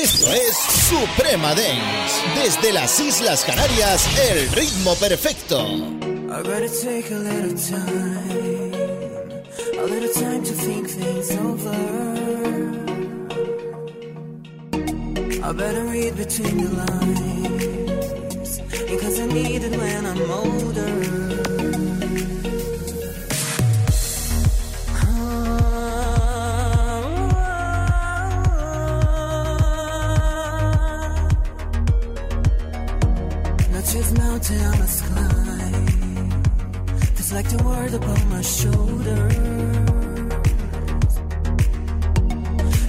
Esto es Suprema Dance. Desde las Islas Canarias, el ritmo perfecto. I better take a little time. A little time to think things over. I better read between the lines. Because I need it when I'm older. Like the world upon my shoulder.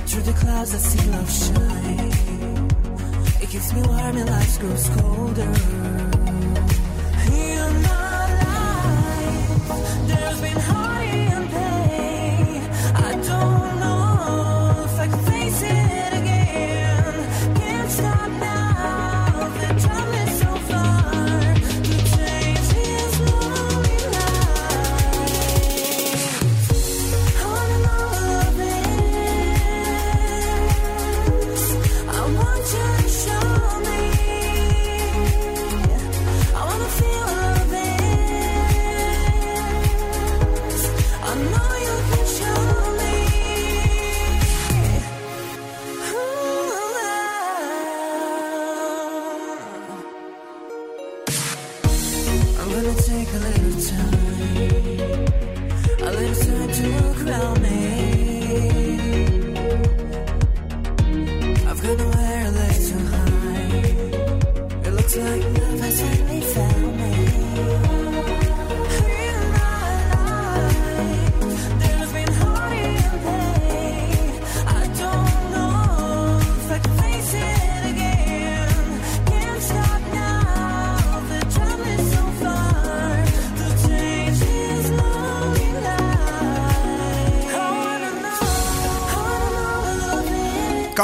Through the clouds I see love shine. It keeps me warm and life grows colder.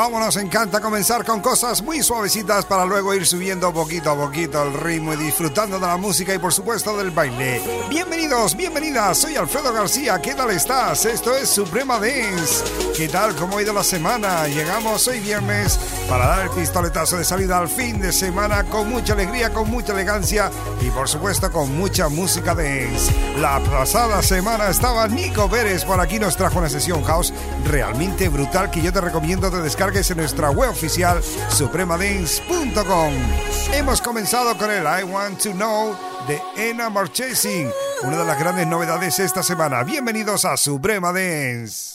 Cómo nos encanta comenzar con cosas muy suavecitas para luego ir subiendo poquito a poquito el ritmo y disfrutando de la música y por supuesto del baile. Bienvenidos, bienvenidas, soy Alfredo García, ¿qué tal estás? Esto es Suprema Dance. ¿Qué tal? ¿Cómo ha ido la semana? Llegamos hoy viernes para dar el pistoletazo de salida al fin de semana con mucha alegría, con mucha elegancia y por supuesto con mucha música dance. La pasada semana estaba Nico Pérez, por aquí nos trajo una sesión house realmente brutal que yo te recomiendo te descargues en nuestra web oficial supremadance.com. Hemos comenzado con el I Want to Know de Enna Marchesing, una de las grandes novedades esta semana. Bienvenidos a Suprema Dance.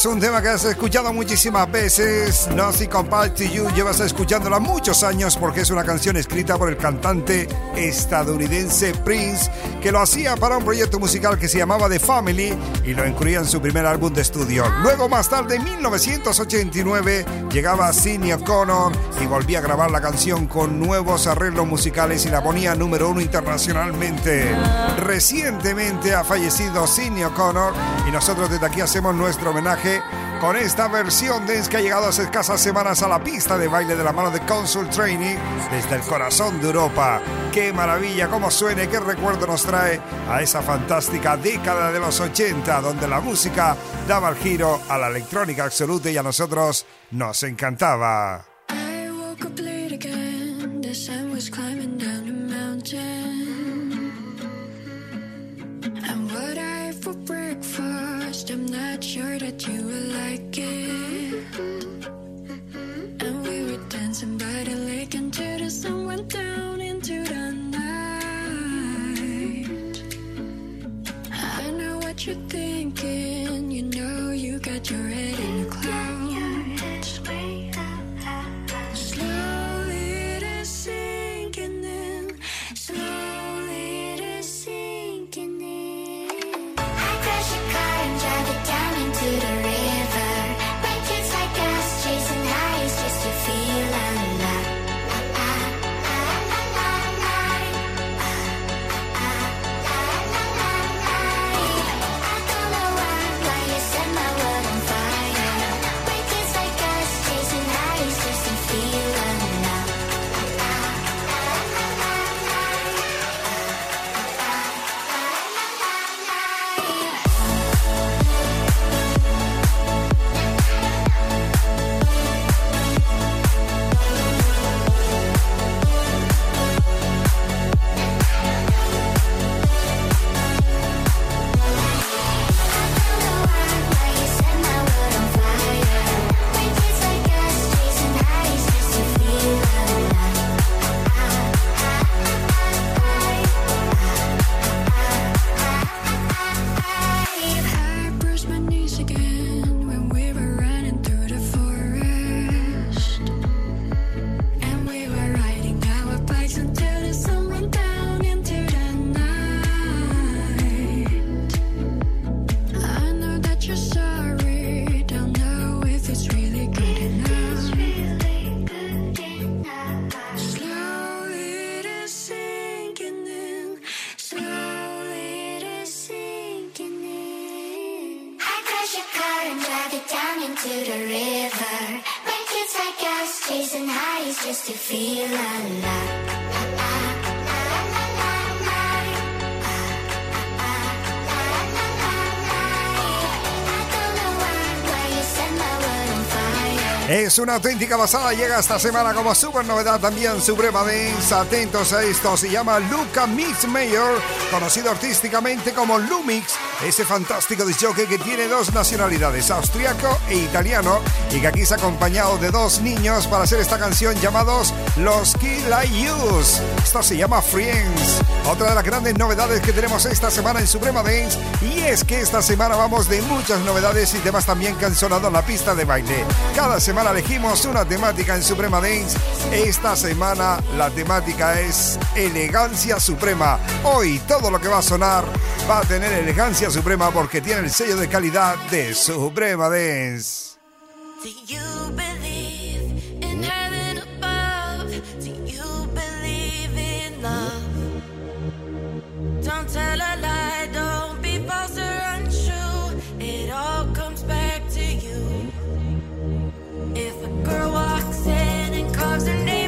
Es un tema que has escuchado muchísimas veces. Nothing Compared to You llevas escuchándola muchos años porque es una canción escrita por el cantante estadounidense Prince que lo hacía para un proyecto musical que se llamaba The Family y lo incluía en su primer álbum de estudio. Luego, más tarde, en 1989, llegaba Sidney O'Connor y volvía a grabar la canción con nuevos arreglos musicales y la ponía número uno internacionalmente. Recientemente ha fallecido Sidney O'Connor y nosotros desde aquí hacemos nuestro homenaje con esta versión dance que ha llegado hace escasas semanas a la pista de baile de la mano de Consul Training desde el corazón de Europa. ¡Qué maravilla! ¿Cómo suena? ¿Qué recuerdo nos trae a esa fantástica década de los 80 donde la música daba el giro a la electrónica absoluta y a nosotros nos encantaba? what you're thinking. You know you got your head in Es una auténtica basada, llega esta semana como super novedad también Suprema Dance. Atentos a esto, se llama Luca Mix Mayor, conocido artísticamente como Lumix, ese fantástico disjockey que tiene dos nacionalidades, austriaco e italiano, y que aquí se ha acompañado de dos niños para hacer esta canción llamados Los Kill I Use. Esto se llama Friends. Otra de las grandes novedades que tenemos esta semana en Suprema Dance, y es que esta semana vamos de muchas novedades y temas también que han sonado en la pista de baile. Cada semana elegimos una temática en Suprema Dance. Esta semana la temática es elegancia suprema. Hoy todo lo que va a sonar va a tener elegancia Suprema porque tiene el sello de calidad de Suprema Dance. Girl walks in and calls her name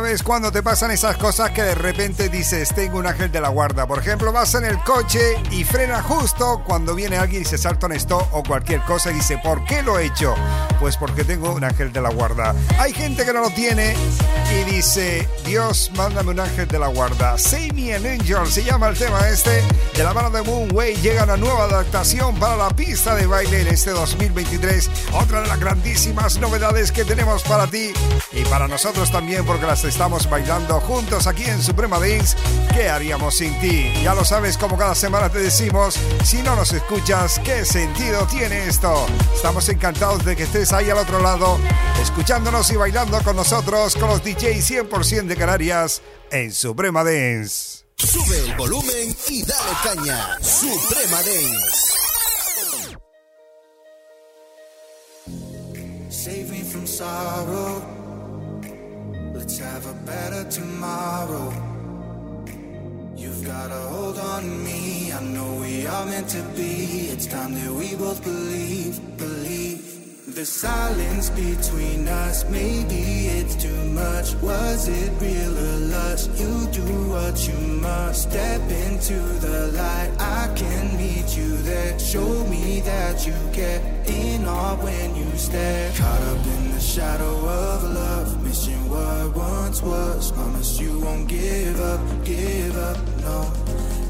¿Sabes cuando te pasan esas cosas que de repente dices, tengo un ángel de la guarda? Por ejemplo, vas en el coche y frena justo cuando viene alguien y se salta en esto o cualquier cosa y dice, ¿por qué lo he hecho? Pues porque tengo un ángel de la guarda. Hay gente que no lo tiene y dice, Dios, mándame un ángel de la guarda. Save me an angel, se llama el tema este. De la mano de Moonway llega una nueva adaptación para la pista de baile en este 2023. Otra de las grandísimas novedades que tenemos para ti y para nosotros también porque las estamos bailando juntos aquí en Suprema Dance. ¿Qué haríamos sin ti? Ya lo sabes, como cada semana te decimos, si no nos escuchas, ¿qué sentido tiene esto? Estamos encantados de que estés ahí al otro lado, escuchándonos y bailando con nosotros, con los DJs 100% de Canarias en Suprema Dance. Sube el volumen y dale caña. Suprema Dance. Save me from sorrow. Let's have a better tomorrow. You've got a hold on me. I know we are meant to be. It's time that we both believe, believe. The silence between us, maybe it's too much. Was it real or lust? You do what you must. Step into the light. I can meet you there. Show me that you care. In awe when you stare. Caught up in the shadow of love Missing what once was. Promise you won't give up, give up, no.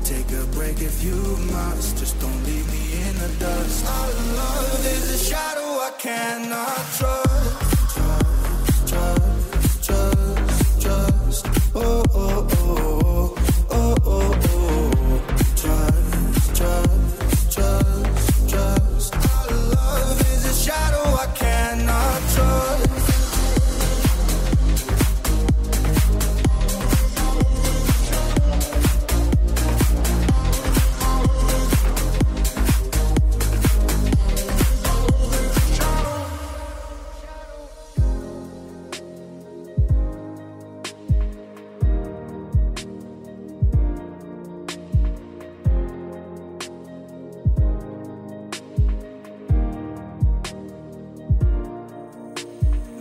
Take a break if you must. Just don't leave me the dust. Our love is a shadow I cannot trust. Trust, trust, trust, trust. Oh, oh, oh,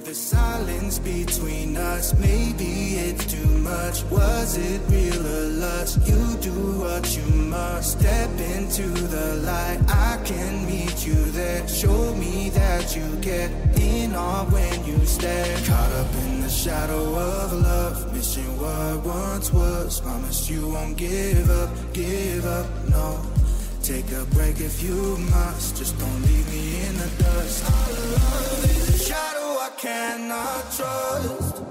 The silence between us, maybe it's too much. Was it real or lust? You do what you must. Step into the light, I can meet you there. Show me that you get in awe when you stare. Caught up in the shadow of love, missing what once was. Promise you won't give up, give up, no. Take a break if you must, just don't leave me in the dust. I love cannot trust.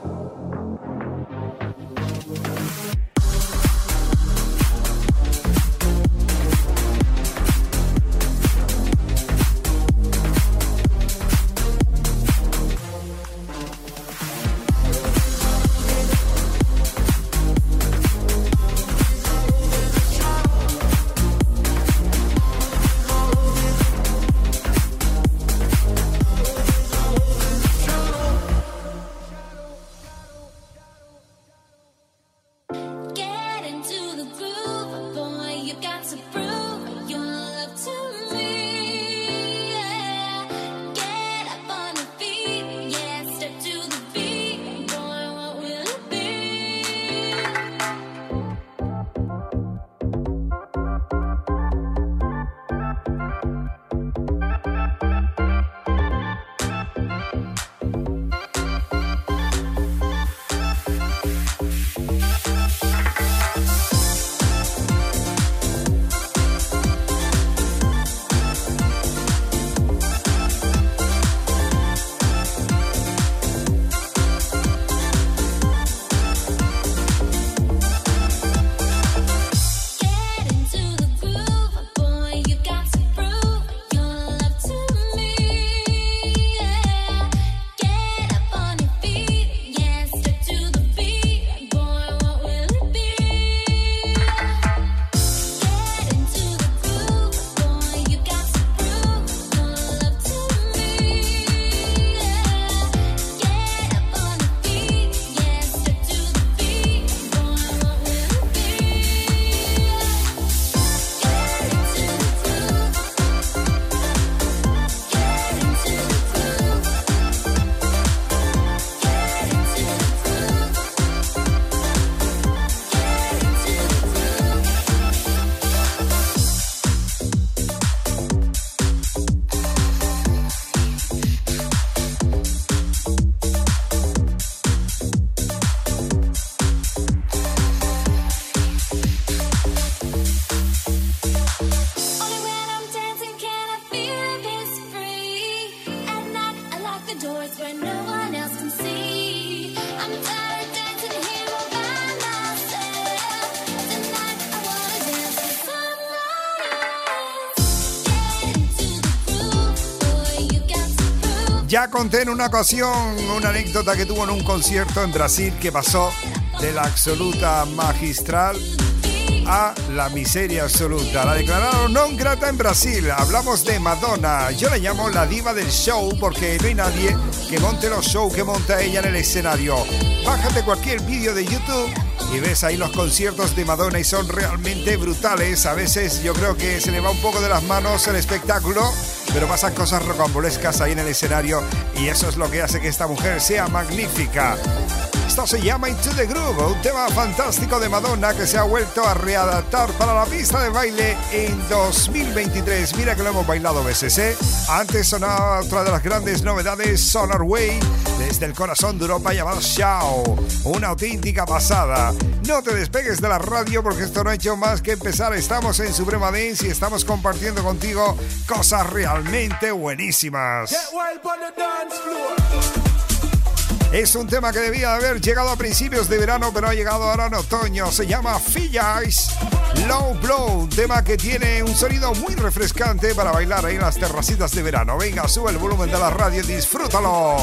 Conté en una ocasión una anécdota que tuvo en un concierto en Brasil que pasó de la absoluta magistral a la miseria absoluta. La declararon non grata en Brasil. Hablamos de Madonna. Yo la llamo la diva del show porque no hay nadie que monte los shows que monta ella en el escenario. Bájate cualquier vídeo de YouTube y ves ahí los conciertos de Madonna y son realmente brutales. A veces yo creo que se le va un poco de las manos el espectáculo, pero pasan cosas rocambolescas ahí en el escenario y eso es lo que hace que esta mujer sea magnífica. Esto se llama Into the Groove, un tema fantástico de Madonna que se ha vuelto a readaptar para la pista de baile en 2023. Mira que lo hemos bailado veces, ¿eh? Antes sonaba otra de las grandes novedades, Solar Way, desde el corazón de Europa llamado Shao. Una auténtica pasada. No te despegues de la radio porque esto no ha hecho más que empezar. Estamos en Suprema Dance y estamos compartiendo contigo cosas realmente buenísimas. Es un tema que debía haber llegado a principios de verano, pero ha llegado ahora en otoño. Se llama Fillais Low Blow, un tema que tiene un sonido muy refrescante para bailar ahí en las terracitas de verano. Venga, sube el volumen de la radio y disfrútalo.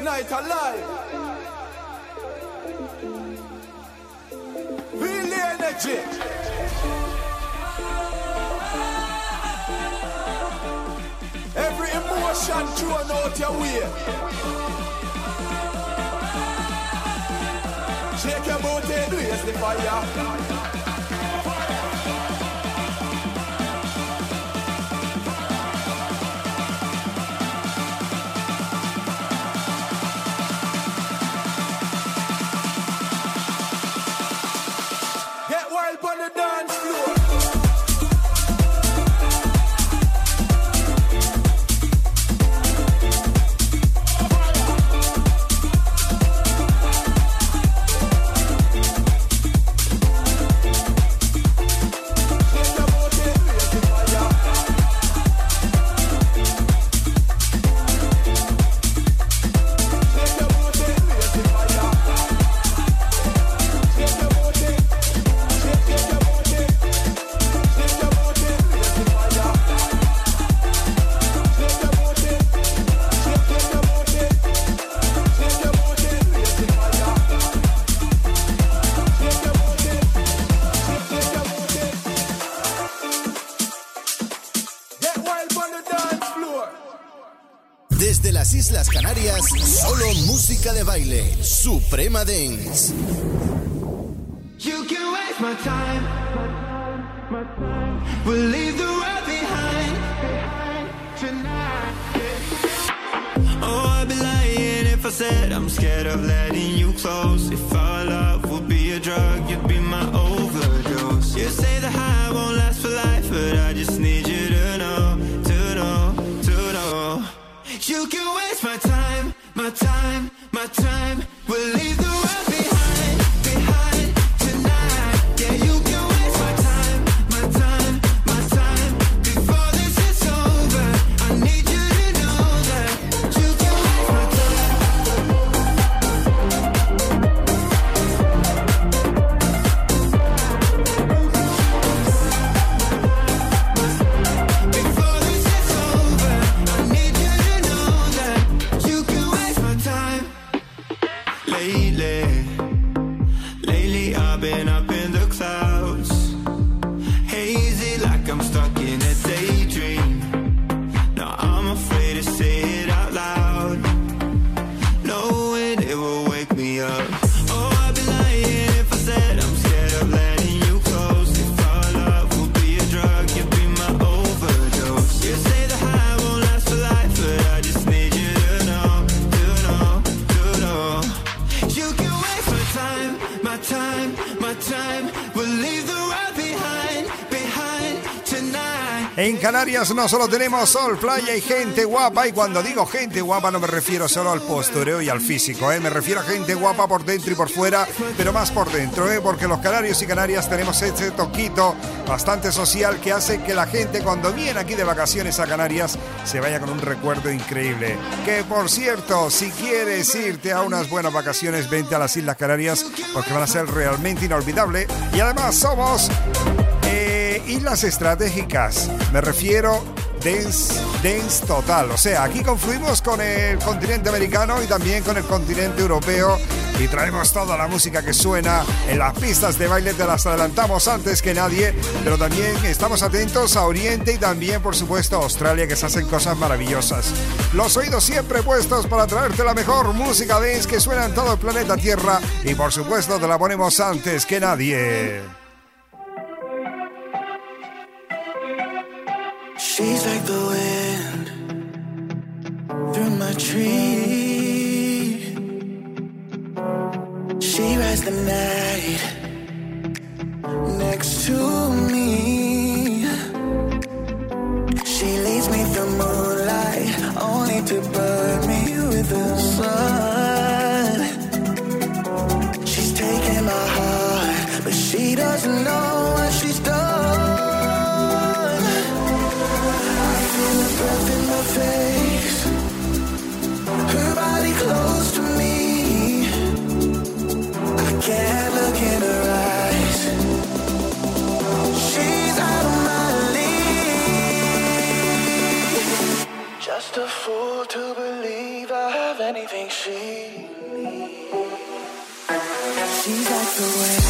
Night alive. Feel the energy. Every emotion thrown out your way. Shake your booty, raise the fire. Suprema Dance. You can waste my time. We'll leave the world behind. Oh, I'd be lying if I said I'm scared of letting you close. If our love would be a drug, you'd be my overdose. You say the high won't last for life, but I just need you to know, to know, to know. You can waste my time, my time, my time. We'll Canarias no solo tenemos sol, playa y gente guapa. Y cuando digo gente guapa no me refiero solo al postureo y al físico, ¿eh? me refiero a gente guapa por dentro y por fuera, pero más por dentro, ¿eh? porque los canarios y canarias tenemos ese toquito bastante social que hace que la gente cuando viene aquí de vacaciones a Canarias se vaya con un recuerdo increíble. Que por cierto, si quieres irte a unas buenas vacaciones, vente a las Islas Canarias porque van a ser realmente inolvidables. Y además somos eh, islas estratégicas. Me refiero dance, dance total. O sea, aquí confluimos con el continente americano y también con el continente europeo y traemos toda la música que suena en las pistas de baile, te las adelantamos antes que nadie, pero también estamos atentos a Oriente y también, por supuesto, a Australia, que se hacen cosas maravillosas. Los oídos siempre puestos para traerte la mejor música dance que suena en todo el planeta Tierra y, por supuesto, te la ponemos antes que nadie. Tree. She rides the night next to me. She leads me through moonlight, only to burn She's like the wind.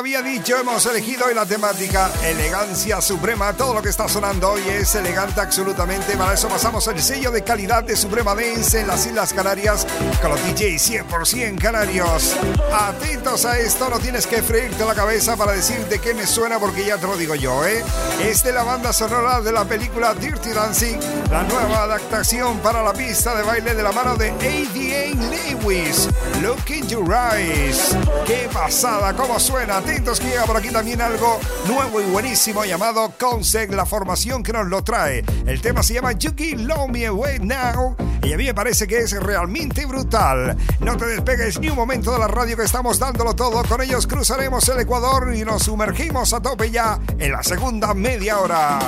Había dicho, hemos elegido hoy la temática elegancia suprema. Todo lo que está sonando hoy es elegante absolutamente. Para eso pasamos el sello de calidad de Suprema Dance en las Islas Canarias con los DJs 100% canarios. Atentos a esto, no tienes que freírte la cabeza para decirte qué me suena porque ya te lo digo yo, ¿eh? Es de la banda sonora de la película Dirty Dancing, la nueva adaptación para la pista de baile de la mano de ADA Lewis. Look in your eyes. ¡Qué pasada! ¿Cómo suena? Atentos que llega por aquí también algo nuevo y buenísimo llamado Concept, la formación que nos lo trae. El tema se llama Yuki Love Me Away Now y a mí me parece que es realmente brutal. No te despegues ni un momento de la radio que estamos dándolo todo. Con ellos cruzaremos el Ecuador y nos sumergimos a tope ya en la segunda media hora.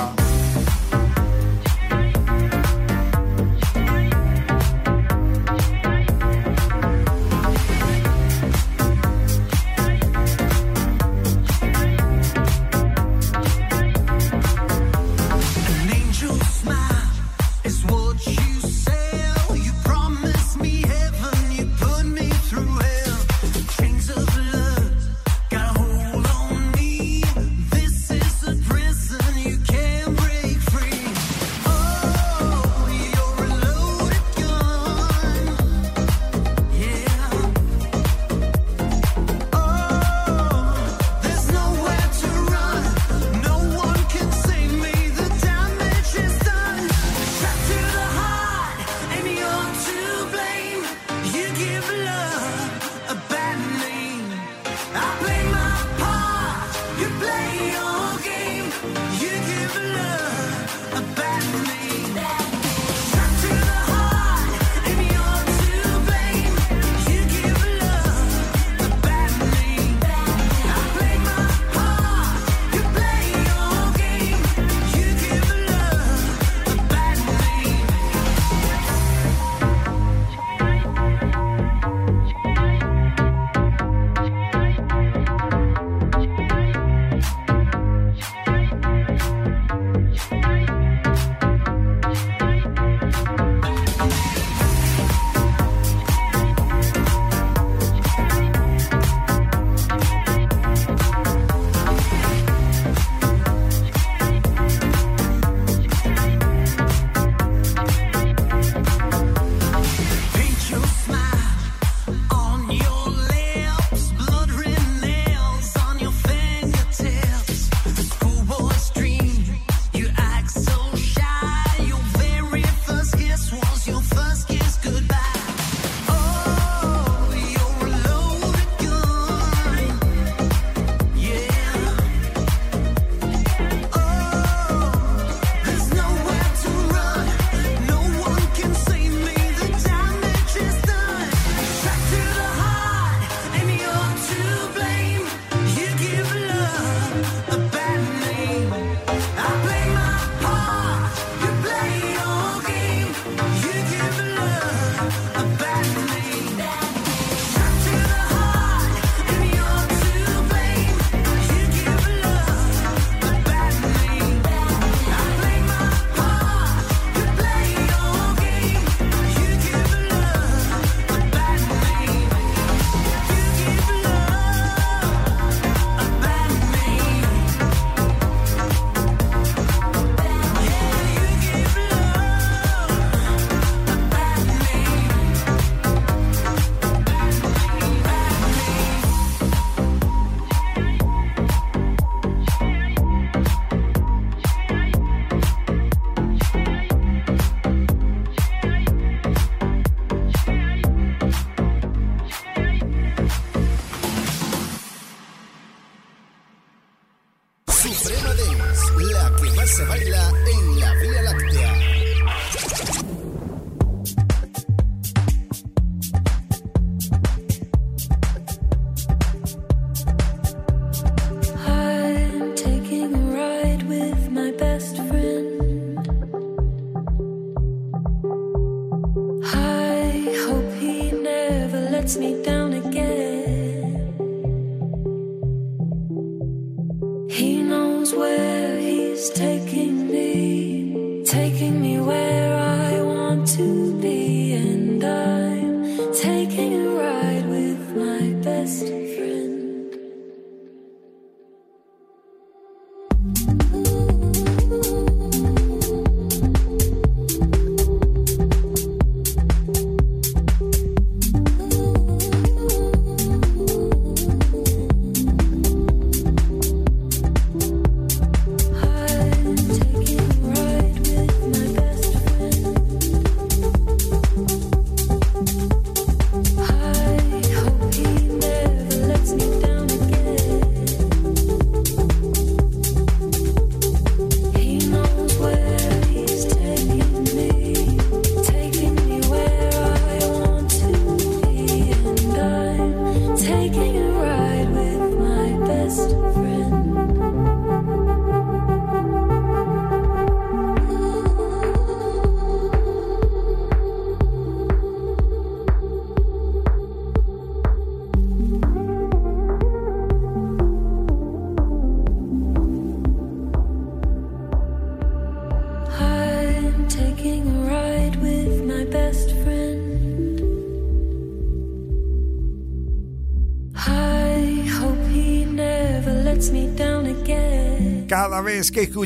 He knows where he's taking me, taking me where I want to.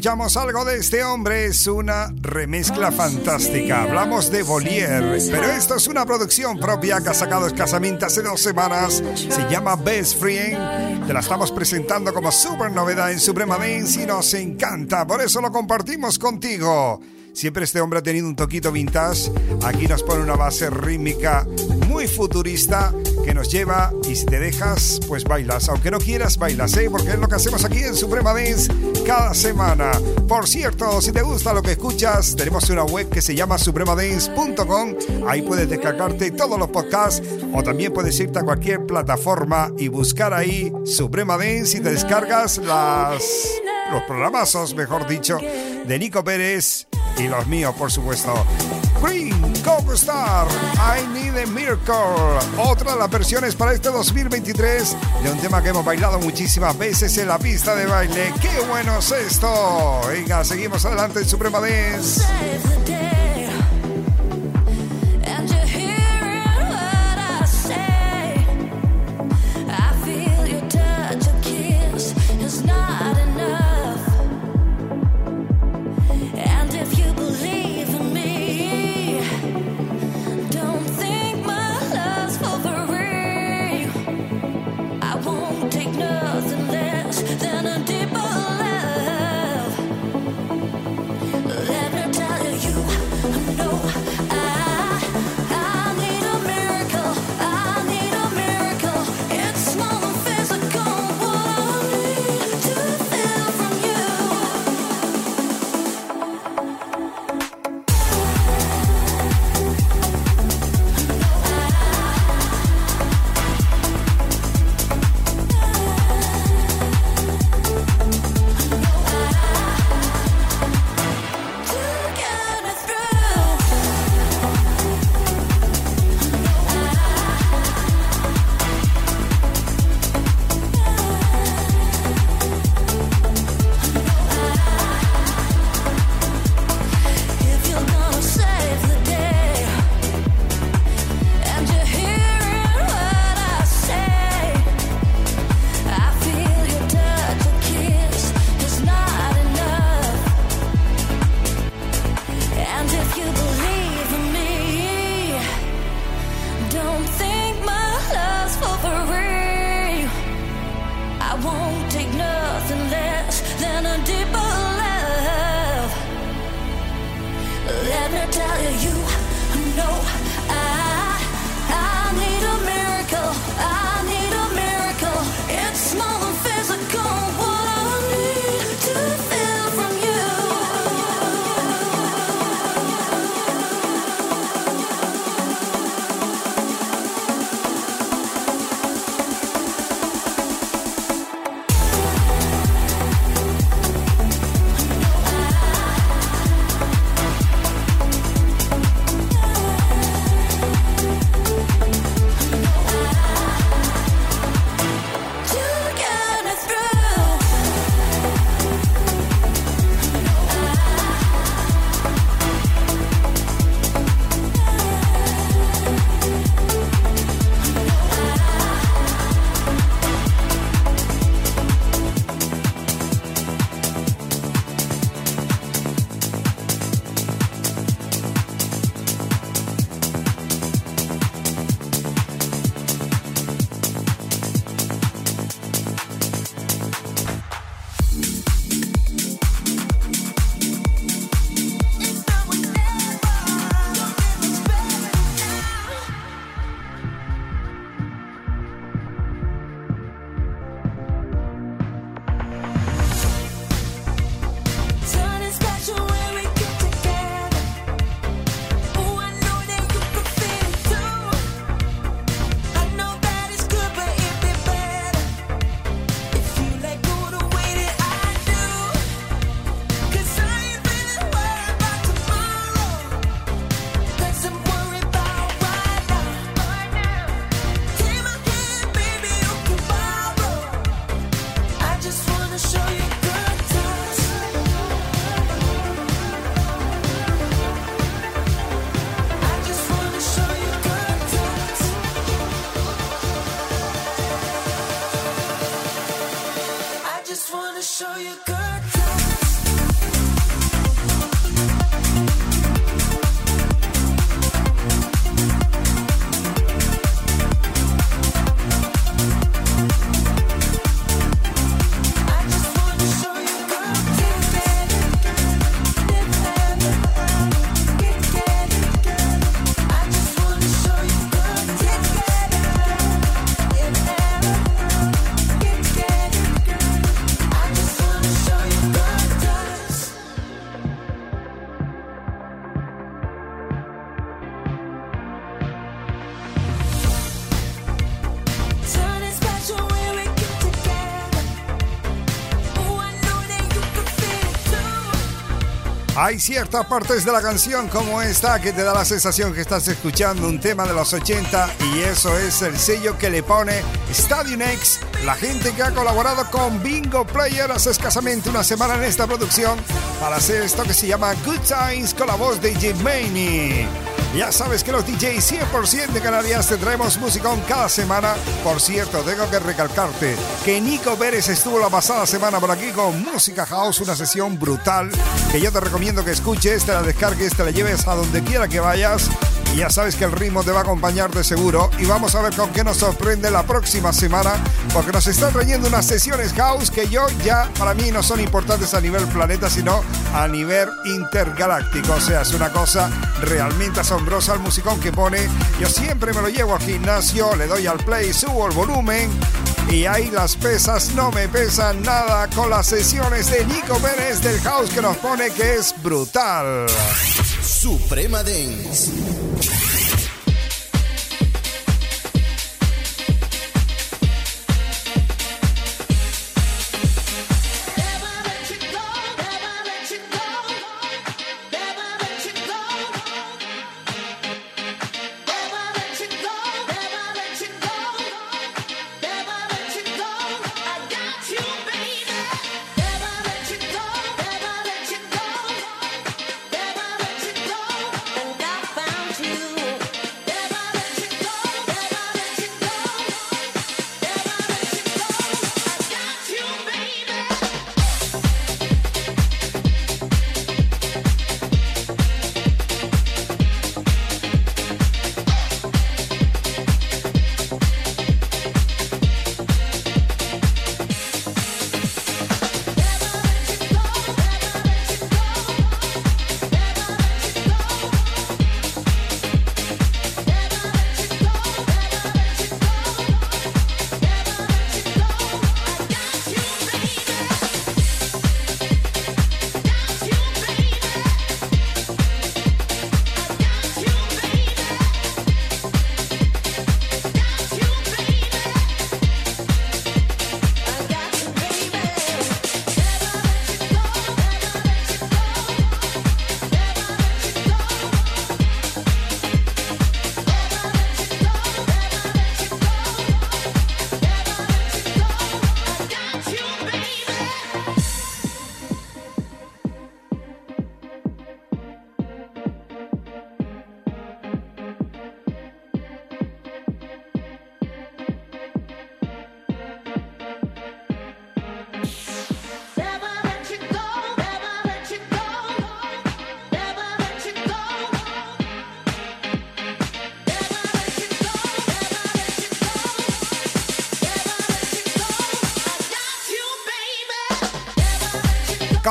Escuchamos algo de este hombre es una remezcla fantástica. Hablamos de Bolier, pero esto es una producción propia que ha sacado escasamente hace dos semanas. Se llama Best Friend. Te la estamos presentando como super novedad en Suprema Dance y nos encanta. Por eso lo compartimos contigo. Siempre este hombre ha tenido un toquito vintage. Aquí nos pone una base rítmica muy futurista nos lleva y si te dejas, pues bailas. Aunque no quieras, bailas, ¿eh? Porque es lo que hacemos aquí en Suprema Dance cada semana. Por cierto, si te gusta lo que escuchas, tenemos una web que se llama supremadance.com. Ahí puedes descargarte todos los podcasts o también puedes irte a cualquier plataforma y buscar ahí Suprema Dance y te descargas las, los programazos, mejor dicho, de Nico Pérez y los míos, por supuesto. Green Coco Star, I Need a Miracle. Otra de las versiones para este 2023 de un tema que hemos bailado muchísimas veces en la pista de baile. ¡Qué bueno es esto! Venga, seguimos adelante en Suprema Dance. Hay ciertas partes de la canción como esta que te da la sensación que estás escuchando un tema de los 80 y eso es el sello que le pone Stadium X, la gente que ha colaborado con Bingo Player hace escasamente una semana en esta producción para hacer esto que se llama Good Times con la voz de Jim Maney. Ya sabes que los DJs 100% de Canarias te traemos musicón cada semana. Por cierto, tengo que recalcarte que Nico Pérez estuvo la pasada semana por aquí con Música House, una sesión brutal que yo te recomiendo que escuches, te la descargues, te la lleves a donde quiera que vayas ya sabes que el ritmo te va a acompañar de seguro. Y vamos a ver con qué nos sorprende la próxima semana, porque nos están trayendo unas sesiones house que yo ya, para mí, no son importantes a nivel planeta, sino a nivel intergaláctico. O sea, es una cosa realmente asombrosa el musicón que pone. Yo siempre me lo llevo al gimnasio, le doy al play, subo el volumen. Y ahí las pesas no me pesan nada con las sesiones de Nico Pérez del House que nos pone que es brutal. Suprema Dance.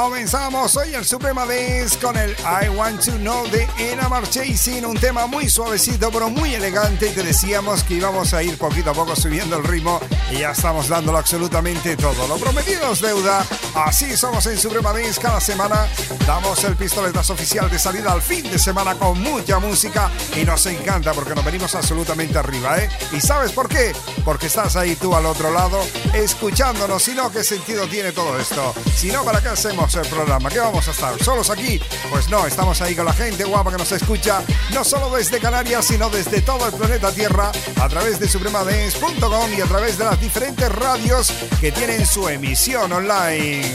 Comenzamos hoy el Suprema Dance con el I Want to Know de Ena Chasing, un tema muy suavecito pero muy elegante te decíamos que íbamos a ir poquito a poco subiendo el ritmo y ya estamos dándolo absolutamente todo. Lo prometido es deuda, así somos en Suprema Dance cada semana. Damos el pistoletazo oficial de salida al fin de semana con mucha música y nos encanta porque nos venimos absolutamente arriba, ¿eh? ¿Y sabes por qué? porque estás ahí tú al otro lado escuchándonos. Si no, ¿qué sentido tiene todo esto? Si no, ¿para qué hacemos el programa? ¿Qué vamos a estar? ¿Solos aquí? Pues no, estamos ahí con la gente guapa que nos escucha, no solo desde Canarias, sino desde todo el planeta Tierra, a través de supremadance.com y a través de las diferentes radios que tienen su emisión online.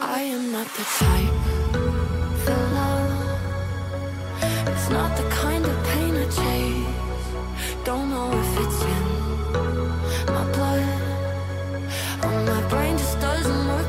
I am not the type brain just doesn't work.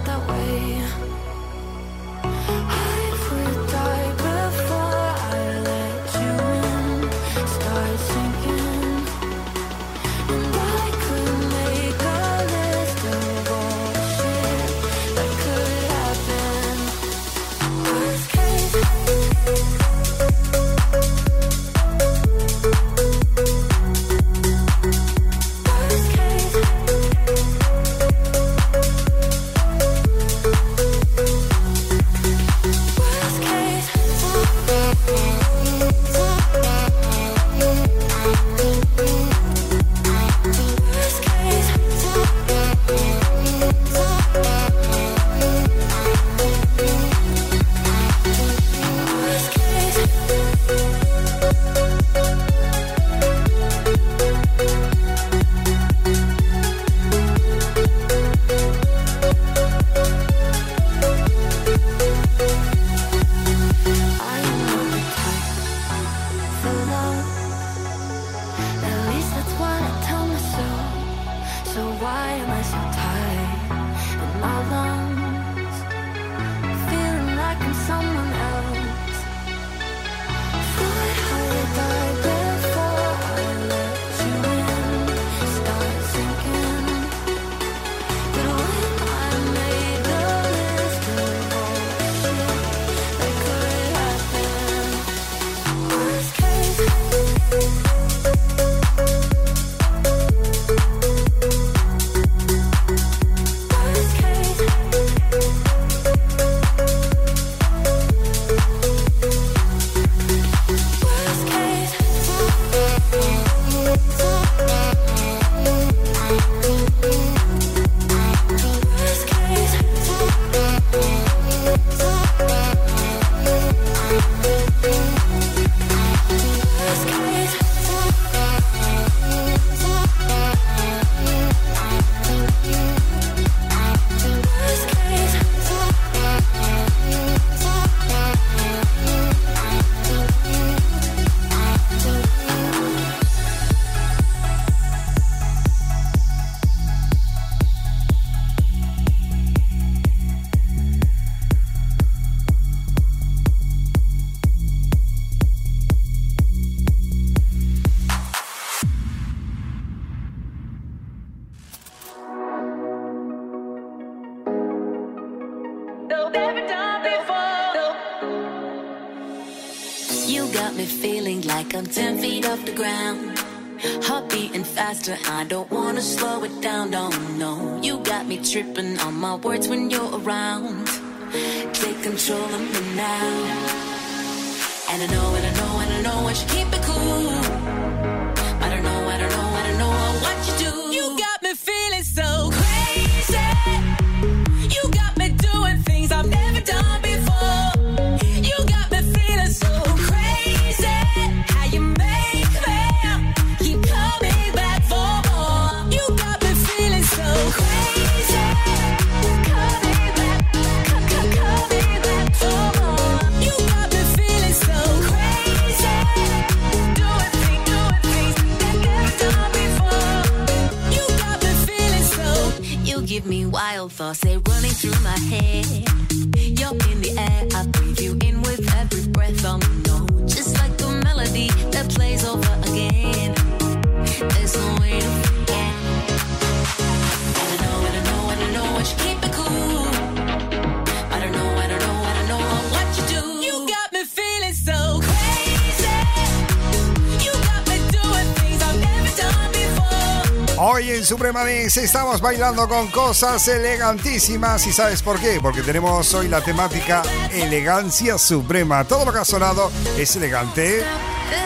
Supremanix. Estamos bailando con cosas elegantísimas. ¿Y sabes por qué? Porque tenemos hoy la temática elegancia suprema. Todo lo que ha sonado es elegante.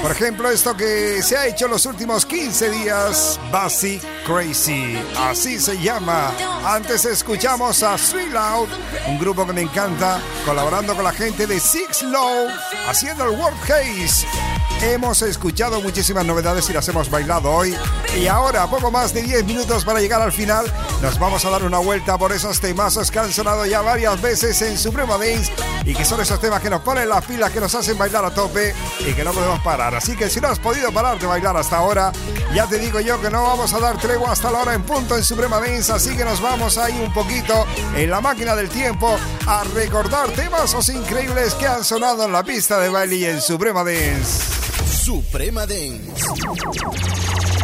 Por ejemplo, esto que se ha hecho los últimos 15 días, Basic Crazy. Así se llama. Antes escuchamos a Sweet Loud, un grupo que me encanta, colaborando con la gente de Six Low, haciendo el World Case. Hemos escuchado muchísimas novedades y las hemos bailado hoy. Y ahora, poco más de 10 minutos para llegar al final, nos vamos a dar una vuelta por esos temazos que han sonado ya varias veces en Suprema Dance y que son esos temas que nos ponen las pilas, que nos hacen bailar a tope y que no podemos parar. Así que si no has podido parar de bailar hasta ahora, ya te digo yo que no vamos a dar tregua hasta la hora en punto en Suprema Dance, así que nos vamos ahí un poquito en la máquina del tiempo a recordar temazos increíbles que han sonado en la pista de baile y en Suprema Dance. Suprema Dance.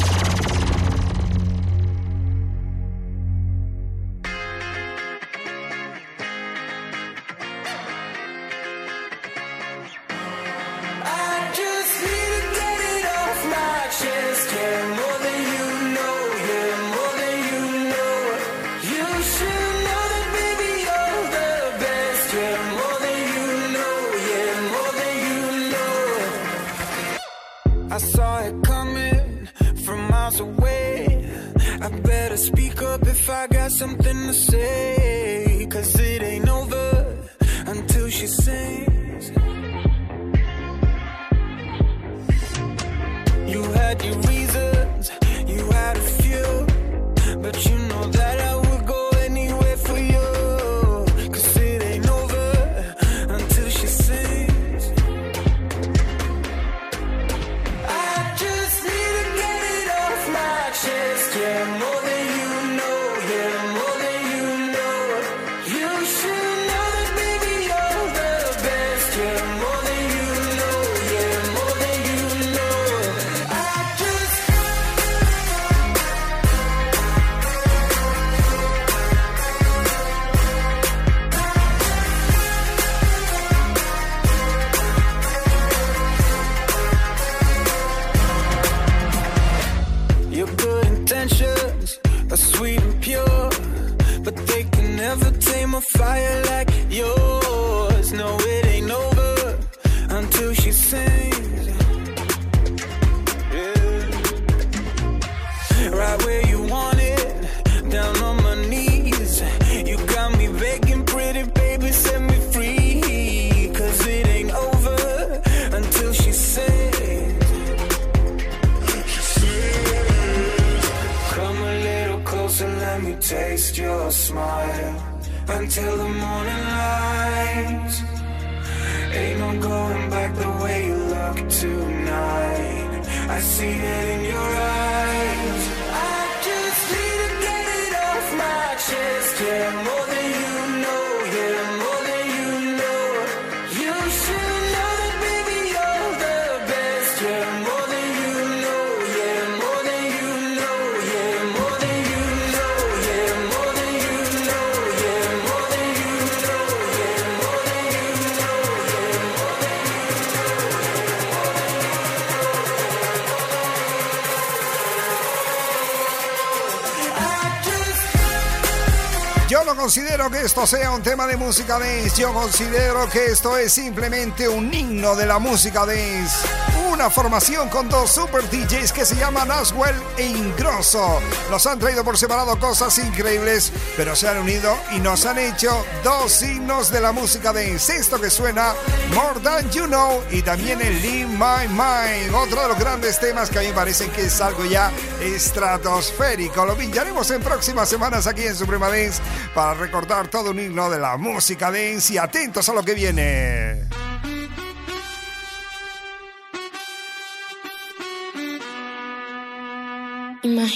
Considero que esto sea un tema de música dance, yo considero que esto es simplemente un himno de la música dance. Formación con dos super DJs que se llaman Aswell e Ingrosso. Nos han traído por separado cosas increíbles, pero se han unido y nos han hecho dos himnos de la música dance. Esto que suena More Than You Know y también el Leave My Mind. Otro de los grandes temas que a mí me parecen que es algo ya estratosférico. Lo pillaremos en próximas semanas aquí en Suprema Dance para recordar todo un himno de la música dance y atentos a lo que viene.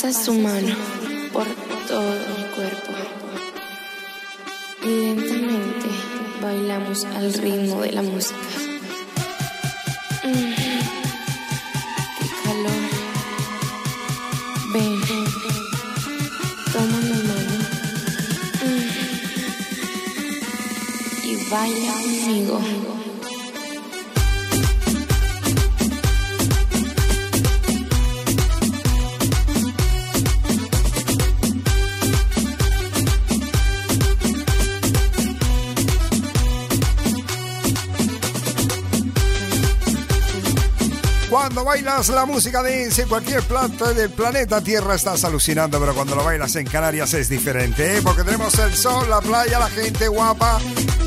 Pasa su mano Cuando bailas la música dance en cualquier planta del planeta Tierra estás alucinando, pero cuando lo bailas en Canarias es diferente, ¿eh? porque tenemos el sol, la playa, la gente guapa,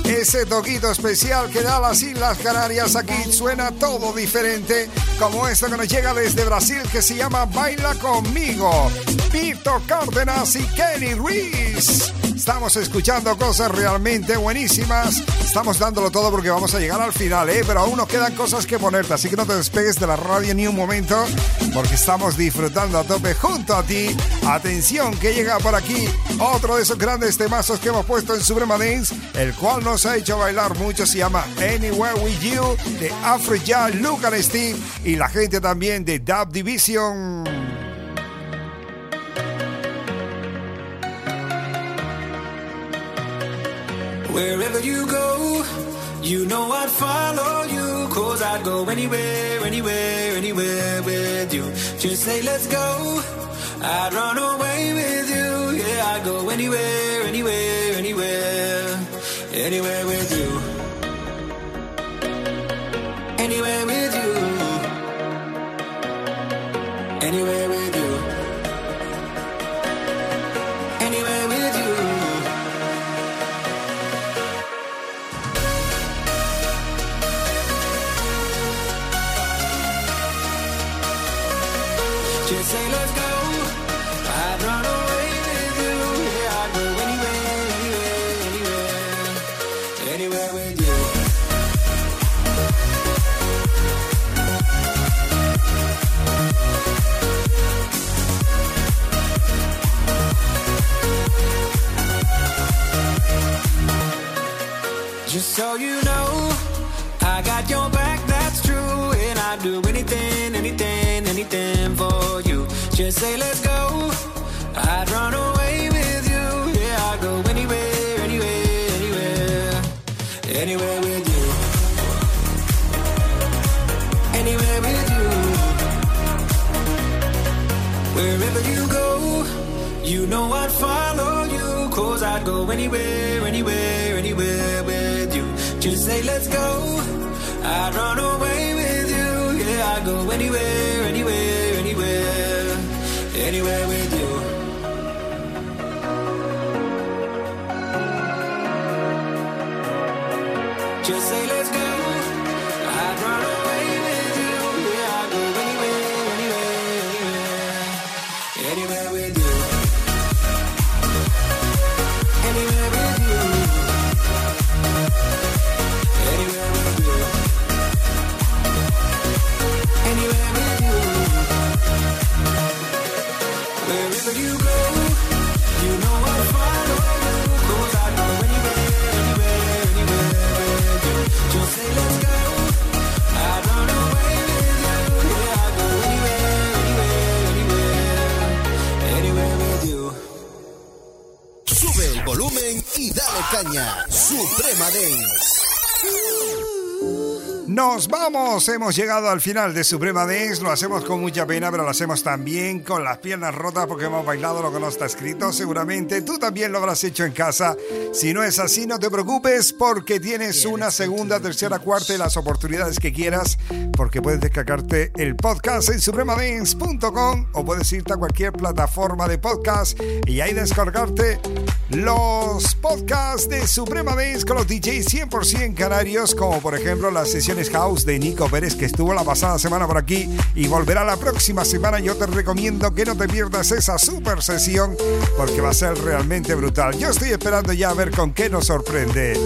ese toquito especial que da las Islas Canarias. Aquí suena todo diferente, como esto que nos llega desde Brasil que se llama Baila conmigo. Víctor Cárdenas y Kenny Ruiz. Estamos escuchando cosas realmente buenísimas. Estamos dándolo todo porque vamos a llegar al final, ¿eh? Pero aún nos quedan cosas que ponerte, así que no te despegues de la radio ni un momento, porque estamos disfrutando a tope junto a ti. Atención, que llega por aquí otro de esos grandes temazos que hemos puesto en Suprema el cual nos ha hecho bailar mucho. Se llama Anywhere With You de Afro Luke and Steve y la gente también de Dub Division. Wherever you go, you know I'd follow you. Cause I'd go anywhere, anywhere, anywhere with you. Just say, let's go. I'd run away with you. Yeah, I'd go anywhere, anywhere, anywhere. Anywhere with you. Anywhere with you. Anywhere with you. Just so you know, I got your back, that's true. And I'd do anything, anything, anything for you. Just Just say let's go. I'd run away anywhere with you. Anywhere with you. Wherever you go, you know I'd follow you. Cause I'd go anywhere, anywhere, anywhere with you. Just say let's go. I'd run away with you. Yeah, I'd go anywhere, anywhere, anywhere, anywhere with you. Y dale caña. Suprema Dance. Nos vamos, hemos llegado al final de Suprema Dance, lo hacemos con mucha pena, pero lo hacemos también con las piernas rotas porque hemos bailado lo que no está escrito, seguramente tú también lo habrás hecho en casa. Si no es así, no te preocupes porque tienes una segunda, tercera, cuarta y las oportunidades que quieras, porque puedes descargarte el podcast en supremadance.com o puedes irte a cualquier plataforma de podcast y ahí descargarte los podcasts de Suprema Dance con los DJs 100% canarios, como por ejemplo las sesiones house de Nico Pérez, que estuvo la pasada semana por aquí y volverá la próxima semana. Yo te recomiendo que no te pierdas esa super sesión porque va a ser realmente brutal. Yo estoy esperando ya a ver con qué nos sorprende.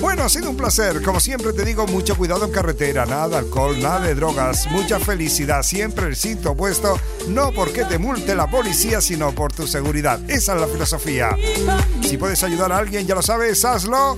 Bueno, ha sido un placer. Como siempre te digo, mucho cuidado en carretera, nada de alcohol, nada de drogas, mucha felicidad, siempre el cinto puesto, no porque te multe la policía, sino por tu seguridad. Esa es la filosofía. Si puedes ayudar a alguien, ya lo sabes, hazlo.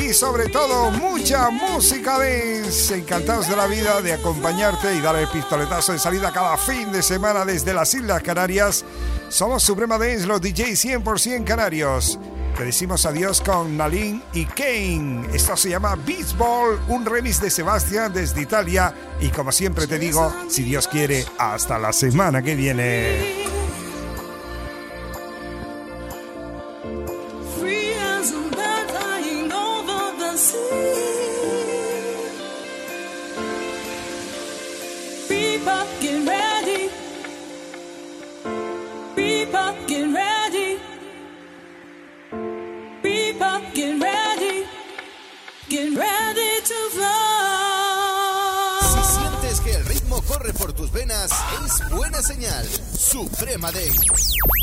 Y sobre todo, mucha música dance. Encantados de la vida de acompañarte y dar el pistoletazo de salida cada fin de semana desde las Islas Canarias. Somos Suprema Dance, los DJs 100% canarios. Te decimos adiós con Nalin y Kane. Esto se llama Beach Ball, un remix de Sebastián desde Italia. Y como siempre te digo, si Dios quiere, hasta la semana que viene. Venas, es buena señal. Suprema Dance.